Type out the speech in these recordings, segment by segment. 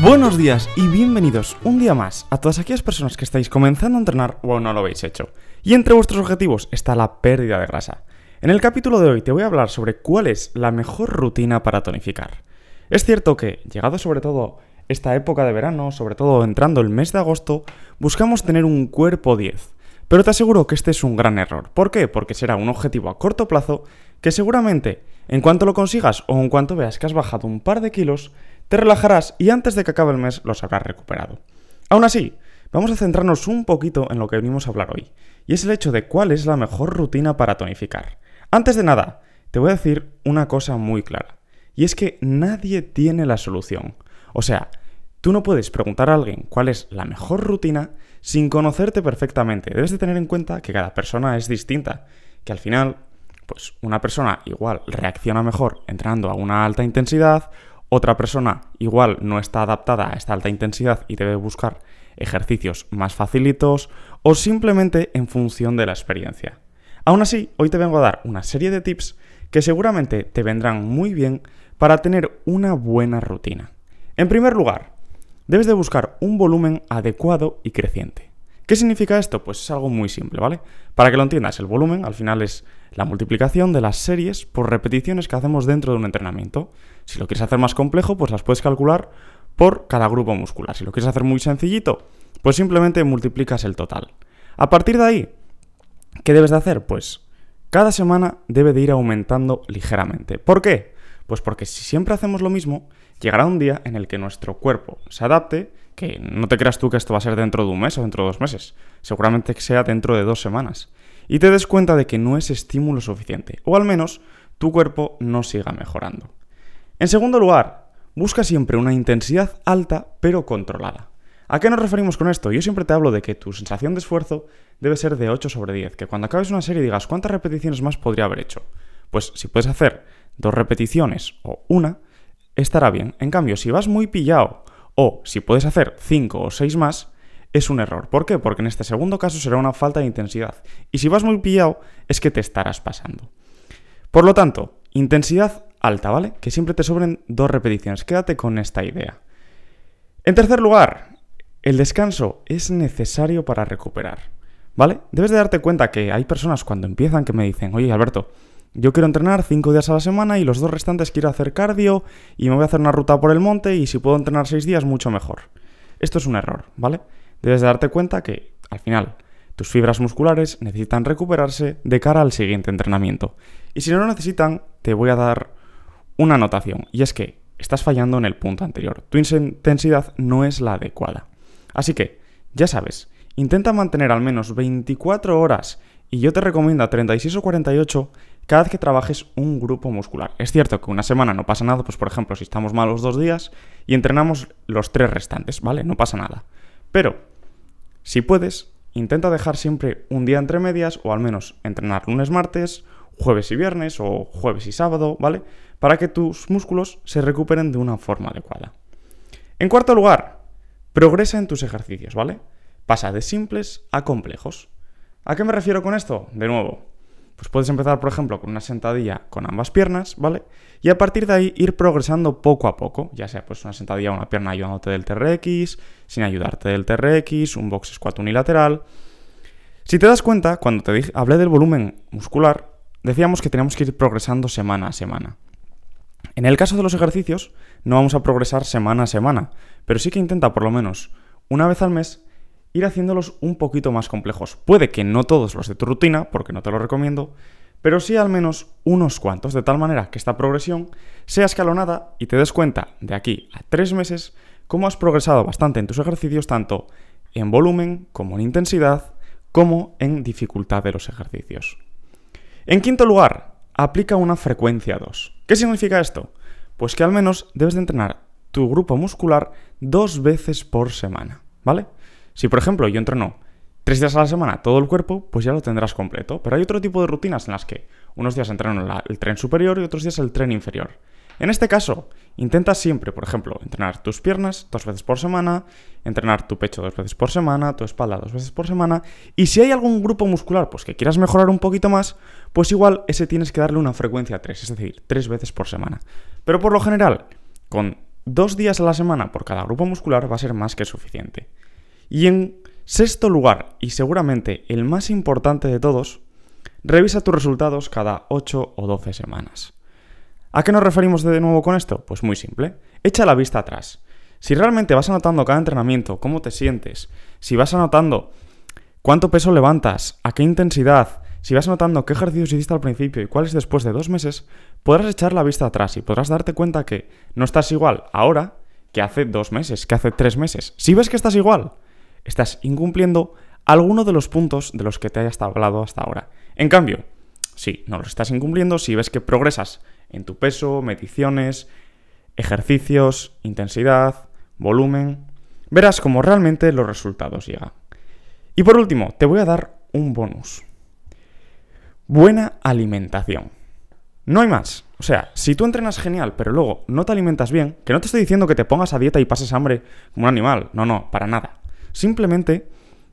Buenos días y bienvenidos un día más a todas aquellas personas que estáis comenzando a entrenar o aún no lo habéis hecho. Y entre vuestros objetivos está la pérdida de grasa. En el capítulo de hoy te voy a hablar sobre cuál es la mejor rutina para tonificar. Es cierto que, llegado sobre todo esta época de verano, sobre todo entrando el mes de agosto, buscamos tener un cuerpo 10. Pero te aseguro que este es un gran error. ¿Por qué? Porque será un objetivo a corto plazo que seguramente, en cuanto lo consigas o en cuanto veas que has bajado un par de kilos, te relajarás y antes de que acabe el mes los habrás recuperado. Aún así, vamos a centrarnos un poquito en lo que venimos a hablar hoy, y es el hecho de cuál es la mejor rutina para tonificar. Antes de nada, te voy a decir una cosa muy clara, y es que nadie tiene la solución. O sea, tú no puedes preguntar a alguien cuál es la mejor rutina sin conocerte perfectamente. Debes de tener en cuenta que cada persona es distinta, que al final, pues una persona igual reacciona mejor entrando a una alta intensidad, otra persona igual no está adaptada a esta alta intensidad y debe buscar ejercicios más facilitos o simplemente en función de la experiencia. Aún así, hoy te vengo a dar una serie de tips que seguramente te vendrán muy bien para tener una buena rutina. En primer lugar, debes de buscar un volumen adecuado y creciente. ¿Qué significa esto? Pues es algo muy simple, ¿vale? Para que lo entiendas, el volumen al final es la multiplicación de las series por repeticiones que hacemos dentro de un entrenamiento. Si lo quieres hacer más complejo, pues las puedes calcular por cada grupo muscular. Si lo quieres hacer muy sencillito, pues simplemente multiplicas el total. A partir de ahí, ¿qué debes de hacer? Pues cada semana debe de ir aumentando ligeramente. ¿Por qué? Pues porque si siempre hacemos lo mismo, llegará un día en el que nuestro cuerpo se adapte, que no te creas tú que esto va a ser dentro de un mes o dentro de dos meses, seguramente que sea dentro de dos semanas y te des cuenta de que no es estímulo suficiente, o al menos tu cuerpo no siga mejorando. En segundo lugar, busca siempre una intensidad alta pero controlada. ¿A qué nos referimos con esto? Yo siempre te hablo de que tu sensación de esfuerzo debe ser de 8 sobre 10, que cuando acabes una serie digas cuántas repeticiones más podría haber hecho. Pues si puedes hacer dos repeticiones o una, estará bien. En cambio, si vas muy pillado o si puedes hacer 5 o 6 más, es un error. ¿Por qué? Porque en este segundo caso será una falta de intensidad. Y si vas muy pillado, es que te estarás pasando. Por lo tanto, intensidad alta, ¿vale? Que siempre te sobren dos repeticiones. Quédate con esta idea. En tercer lugar, el descanso es necesario para recuperar. ¿Vale? Debes de darte cuenta que hay personas cuando empiezan que me dicen, oye Alberto, yo quiero entrenar cinco días a la semana y los dos restantes quiero hacer cardio y me voy a hacer una ruta por el monte y si puedo entrenar seis días, mucho mejor. Esto es un error, ¿vale? debes darte cuenta que, al final, tus fibras musculares necesitan recuperarse de cara al siguiente entrenamiento. Y si no lo necesitan, te voy a dar una anotación, y es que estás fallando en el punto anterior. Tu intensidad no es la adecuada. Así que, ya sabes, intenta mantener al menos 24 horas, y yo te recomiendo 36 o 48 cada vez que trabajes un grupo muscular. Es cierto que una semana no pasa nada, pues por ejemplo, si estamos mal los dos días y entrenamos los tres restantes, ¿vale? No pasa nada. Pero, si puedes, intenta dejar siempre un día entre medias o al menos entrenar lunes, martes, jueves y viernes o jueves y sábado, ¿vale? Para que tus músculos se recuperen de una forma adecuada. En cuarto lugar, progresa en tus ejercicios, ¿vale? Pasa de simples a complejos. ¿A qué me refiero con esto? De nuevo, pues puedes empezar, por ejemplo, con una sentadilla con ambas piernas, ¿vale? Y a partir de ahí ir progresando poco a poco, ya sea pues una sentadilla una pierna ayudándote del TRX, sin ayudarte del TRX, un box squat unilateral. Si te das cuenta, cuando te dije, hablé del volumen muscular, decíamos que teníamos que ir progresando semana a semana. En el caso de los ejercicios, no vamos a progresar semana a semana, pero sí que intenta por lo menos una vez al mes ir haciéndolos un poquito más complejos. Puede que no todos los de tu rutina, porque no te lo recomiendo, pero sí al menos unos cuantos, de tal manera que esta progresión sea escalonada y te des cuenta de aquí a tres meses cómo has progresado bastante en tus ejercicios, tanto en volumen como en intensidad, como en dificultad de los ejercicios. En quinto lugar, aplica una frecuencia 2. ¿Qué significa esto? Pues que al menos debes de entrenar tu grupo muscular dos veces por semana, ¿vale? Si por ejemplo yo entreno tres días a la semana todo el cuerpo, pues ya lo tendrás completo. Pero hay otro tipo de rutinas en las que unos días entreno el tren superior y otros días el tren inferior. En este caso, intenta siempre, por ejemplo, entrenar tus piernas dos veces por semana, entrenar tu pecho dos veces por semana, tu espalda dos veces por semana, y si hay algún grupo muscular pues que quieras mejorar un poquito más, pues igual ese tienes que darle una frecuencia 3, es decir, tres veces por semana. Pero por lo general, con dos días a la semana por cada grupo muscular va a ser más que suficiente. Y en sexto lugar, y seguramente el más importante de todos, revisa tus resultados cada 8 o 12 semanas. ¿A qué nos referimos de nuevo con esto? Pues muy simple. Echa la vista atrás. Si realmente vas anotando cada entrenamiento, cómo te sientes, si vas anotando cuánto peso levantas, a qué intensidad, si vas anotando qué ejercicios hiciste al principio y cuáles después de dos meses, podrás echar la vista atrás y podrás darte cuenta que no estás igual ahora que hace dos meses, que hace tres meses. Si ves que estás igual, estás incumpliendo alguno de los puntos de los que te hayas hablado hasta ahora. En cambio, si no los estás incumpliendo, si ves que progresas en tu peso, mediciones, ejercicios, intensidad, volumen, verás cómo realmente los resultados llegan. Y por último, te voy a dar un bonus. Buena alimentación. No hay más. O sea, si tú entrenas genial, pero luego no te alimentas bien, que no te estoy diciendo que te pongas a dieta y pases hambre como un animal. No, no, para nada. Simplemente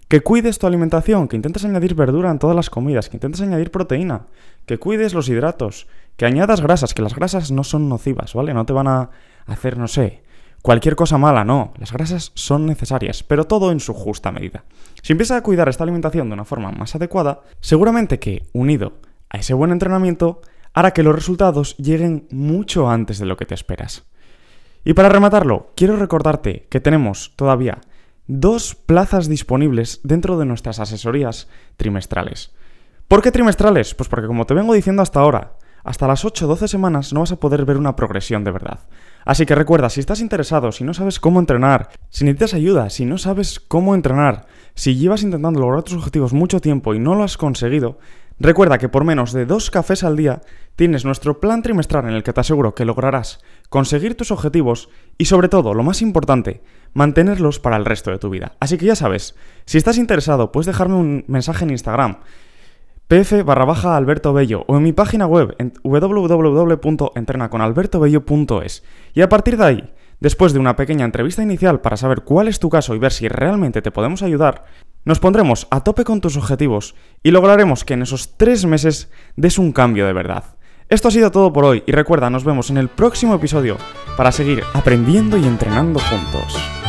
que cuides tu alimentación, que intentes añadir verdura en todas las comidas, que intentes añadir proteína, que cuides los hidratos, que añadas grasas, que las grasas no son nocivas, ¿vale? No te van a hacer, no sé, cualquier cosa mala, no. Las grasas son necesarias, pero todo en su justa medida. Si empiezas a cuidar esta alimentación de una forma más adecuada, seguramente que, unido a ese buen entrenamiento, hará que los resultados lleguen mucho antes de lo que te esperas. Y para rematarlo, quiero recordarte que tenemos todavía dos plazas disponibles dentro de nuestras asesorías trimestrales. ¿Por qué trimestrales? Pues porque como te vengo diciendo hasta ahora, hasta las 8 o 12 semanas no vas a poder ver una progresión de verdad. Así que recuerda, si estás interesado, si no sabes cómo entrenar, si necesitas ayuda, si no sabes cómo entrenar, si llevas intentando lograr tus objetivos mucho tiempo y no lo has conseguido, recuerda que por menos de dos cafés al día tienes nuestro plan trimestral en el que te aseguro que lograrás conseguir tus objetivos y sobre todo, lo más importante, mantenerlos para el resto de tu vida. Así que ya sabes, si estás interesado, puedes dejarme un mensaje en Instagram pf barra Alberto Bello o en mi página web en www.entrenaconalbertobello.es. Y a partir de ahí, después de una pequeña entrevista inicial para saber cuál es tu caso y ver si realmente te podemos ayudar, nos pondremos a tope con tus objetivos y lograremos que en esos tres meses des un cambio de verdad. Esto ha sido todo por hoy y recuerda, nos vemos en el próximo episodio para seguir aprendiendo y entrenando juntos.